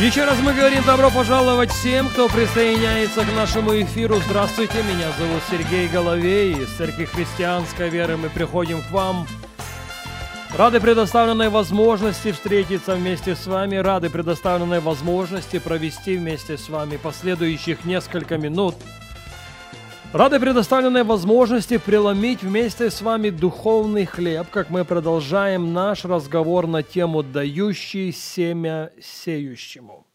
Еще раз мы говорим добро пожаловать всем, кто присоединяется к нашему эфиру. Здравствуйте, меня зовут Сергей Головей. Из Церкви Христианской Веры мы приходим к вам. Рады предоставленной возможности встретиться вместе с вами, рады предоставленной возможности провести вместе с вами последующих несколько минут – Рады предоставленной возможности преломить вместе с вами духовный хлеб, как мы продолжаем наш разговор на тему «Дающий семя сеющему».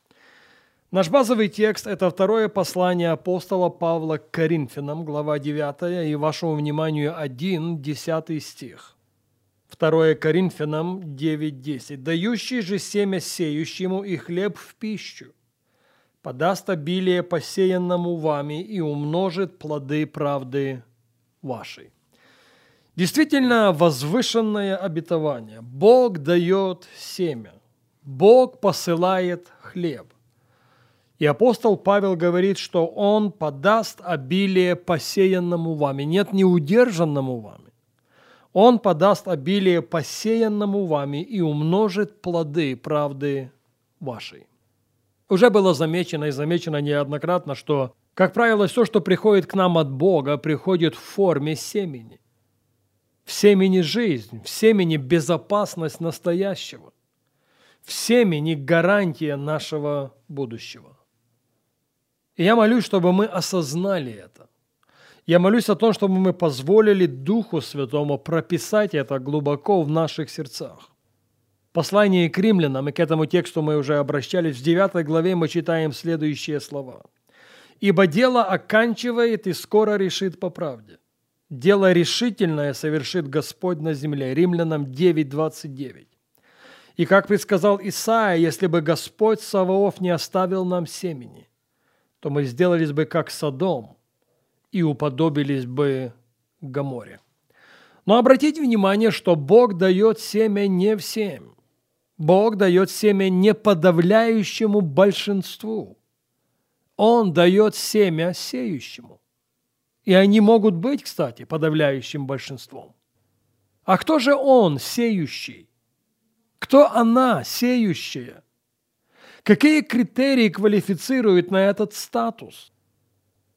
Наш базовый текст – это второе послание апостола Павла к Коринфянам, глава 9, и вашему вниманию 1, 10 стих. 2 Коринфянам 9.10. «Дающий же семя сеющему и хлеб в пищу, подаст обилие посеянному вами и умножит плоды правды вашей. Действительно возвышенное обетование. Бог дает семя. Бог посылает хлеб. И апостол Павел говорит, что он подаст обилие посеянному вами. Нет, не удержанному вами. Он подаст обилие посеянному вами и умножит плоды правды вашей. Уже было замечено и замечено неоднократно, что, как правило, все, что приходит к нам от Бога, приходит в форме семени. В семени жизнь, в семени безопасность настоящего, в семени гарантия нашего будущего. И я молюсь, чтобы мы осознали это. Я молюсь о том, чтобы мы позволили Духу Святому прописать это глубоко в наших сердцах послании к римлянам, и к этому тексту мы уже обращались, в 9 главе мы читаем следующие слова. «Ибо дело оканчивает и скоро решит по правде. Дело решительное совершит Господь на земле». Римлянам 9.29. И как предсказал Исаия, если бы Господь Саваоф не оставил нам семени, то мы сделались бы как Содом и уподобились бы Гаморе. Но обратите внимание, что Бог дает семя не всем. Бог дает семя не подавляющему большинству. Он дает семя сеющему. И они могут быть, кстати, подавляющим большинством. А кто же он, сеющий? Кто она, сеющая? Какие критерии квалифицируют на этот статус?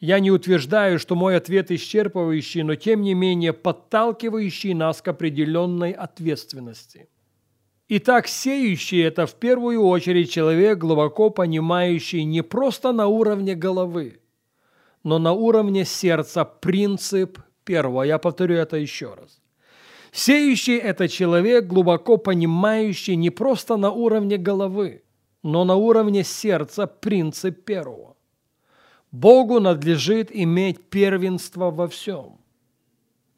Я не утверждаю, что мой ответ исчерпывающий, но тем не менее подталкивающий нас к определенной ответственности – Итак, сеющий – это в первую очередь человек, глубоко понимающий не просто на уровне головы, но на уровне сердца принцип первого. Я повторю это еще раз. Сеющий – это человек, глубоко понимающий не просто на уровне головы, но на уровне сердца принцип первого. Богу надлежит иметь первенство во всем.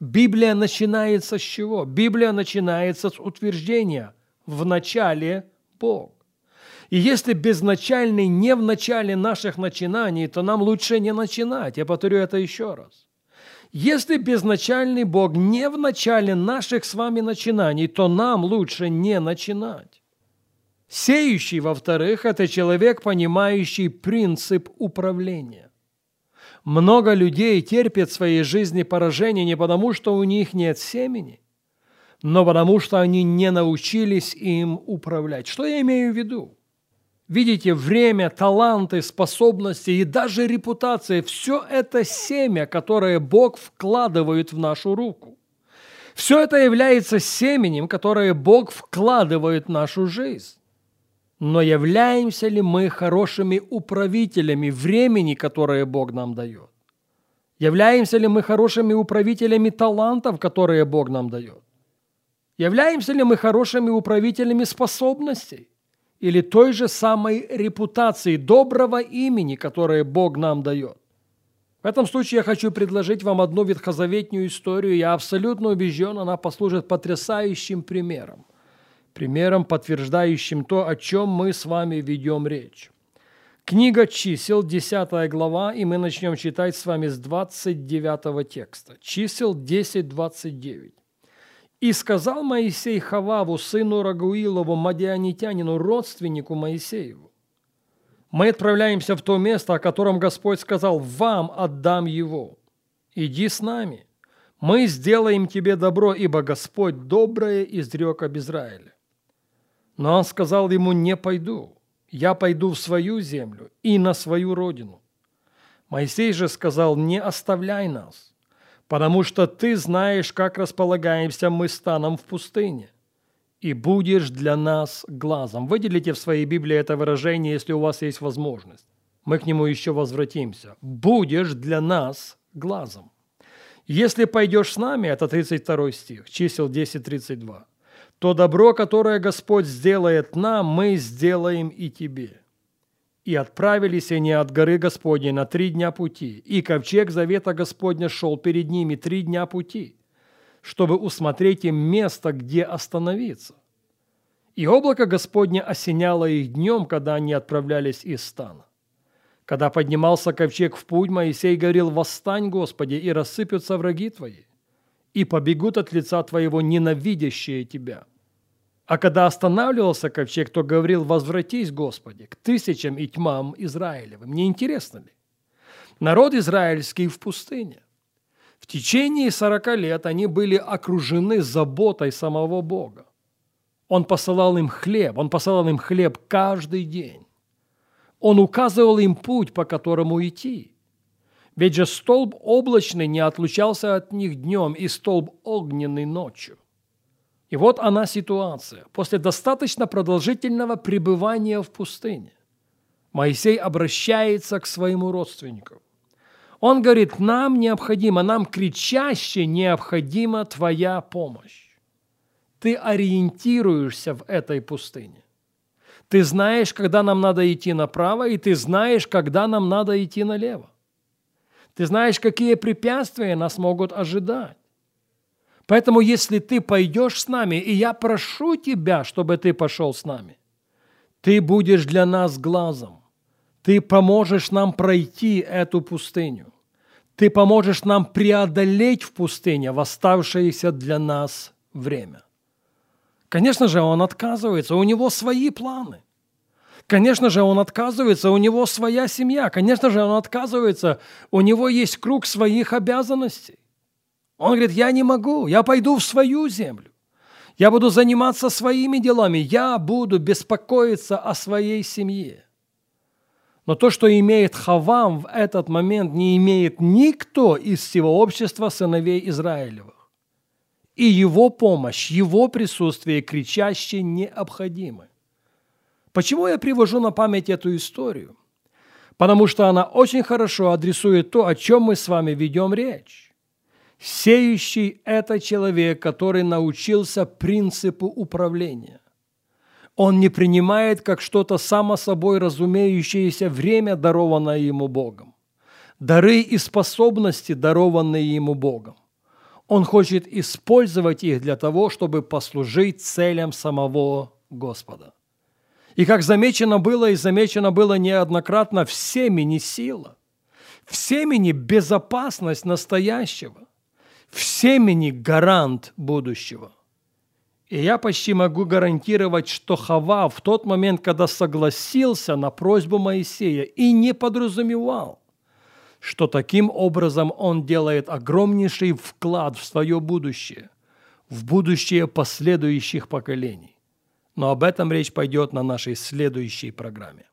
Библия начинается с чего? Библия начинается с утверждения – в начале Бог. И если безначальный не в начале наших начинаний, то нам лучше не начинать. Я повторю это еще раз. Если безначальный Бог не в начале наших с вами начинаний, то нам лучше не начинать. Сеющий, во-вторых, это человек, понимающий принцип управления. Много людей терпят в своей жизни поражение не потому, что у них нет семени – но потому что они не научились им управлять. Что я имею в виду? Видите, время, таланты, способности и даже репутация – все это семя, которое Бог вкладывает в нашу руку. Все это является семенем, которое Бог вкладывает в нашу жизнь. Но являемся ли мы хорошими управителями времени, которое Бог нам дает? Являемся ли мы хорошими управителями талантов, которые Бог нам дает? Являемся ли мы хорошими управителями способностей или той же самой репутации, доброго имени, которое Бог нам дает? В этом случае я хочу предложить вам одну ветхозаветную историю. Я абсолютно убежден, она послужит потрясающим примером. Примером, подтверждающим то, о чем мы с вами ведем речь. Книга чисел, 10 глава, и мы начнем читать с вами с 29 текста. Чисел 10, 29. И сказал Моисей Хававу, сыну Рагуилову, мадианитянину, родственнику Моисееву, мы отправляемся в то место, о котором Господь сказал, вам отдам его. Иди с нами, мы сделаем тебе добро, ибо Господь доброе изрек об Израиле. Но он сказал ему, не пойду, я пойду в свою землю и на свою родину. Моисей же сказал, не оставляй нас, потому что ты знаешь, как располагаемся мы станом в пустыне, и будешь для нас глазом. Выделите в своей Библии это выражение, если у вас есть возможность. Мы к нему еще возвратимся. Будешь для нас глазом. Если пойдешь с нами, это 32 стих, чисел 10.32, то добро, которое Господь сделает нам, мы сделаем и тебе. И отправились они от горы Господней на три дня пути, и ковчег завета Господня шел перед ними три дня пути, чтобы усмотреть им место, где остановиться. И облако Господне осеняло их днем, когда они отправлялись из стана. Когда поднимался ковчег в путь, Моисей говорил, «Восстань, Господи, и рассыпятся враги Твои, и побегут от лица Твоего ненавидящие Тебя». А когда останавливался ковчег, то говорил, «Возвратись, Господи, к тысячам и тьмам Израилевым». Не интересно ли? Народ израильский в пустыне. В течение сорока лет они были окружены заботой самого Бога. Он посылал им хлеб, он посылал им хлеб каждый день. Он указывал им путь, по которому идти. Ведь же столб облачный не отлучался от них днем и столб огненный ночью. И вот она ситуация. После достаточно продолжительного пребывания в пустыне Моисей обращается к своему родственнику. Он говорит, нам необходимо, нам кричаще необходима твоя помощь. Ты ориентируешься в этой пустыне. Ты знаешь, когда нам надо идти направо, и ты знаешь, когда нам надо идти налево. Ты знаешь, какие препятствия нас могут ожидать. Поэтому, если ты пойдешь с нами, и я прошу тебя, чтобы ты пошел с нами, ты будешь для нас глазом. Ты поможешь нам пройти эту пустыню. Ты поможешь нам преодолеть в пустыне в оставшееся для нас время. Конечно же, он отказывается, у него свои планы. Конечно же, он отказывается, у него своя семья. Конечно же, он отказывается, у него есть круг своих обязанностей. Он говорит, я не могу, я пойду в свою землю. Я буду заниматься своими делами, я буду беспокоиться о своей семье. Но то, что имеет Хавам в этот момент, не имеет никто из всего общества сыновей Израилевых и его помощь, его присутствие кричаще необходимы. Почему я привожу на память эту историю? Потому что она очень хорошо адресует то, о чем мы с вами ведем речь. Сеющий – это человек, который научился принципу управления. Он не принимает как что-то само собой разумеющееся время, дарованное ему Богом. Дары и способности, дарованные ему Богом. Он хочет использовать их для того, чтобы послужить целям самого Господа. И как замечено было, и замечено было неоднократно, в семени сила, в семени безопасность настоящего, в семени гарант будущего. И я почти могу гарантировать, что Хава в тот момент, когда согласился на просьбу Моисея и не подразумевал, что таким образом он делает огромнейший вклад в свое будущее, в будущее последующих поколений. Но об этом речь пойдет на нашей следующей программе.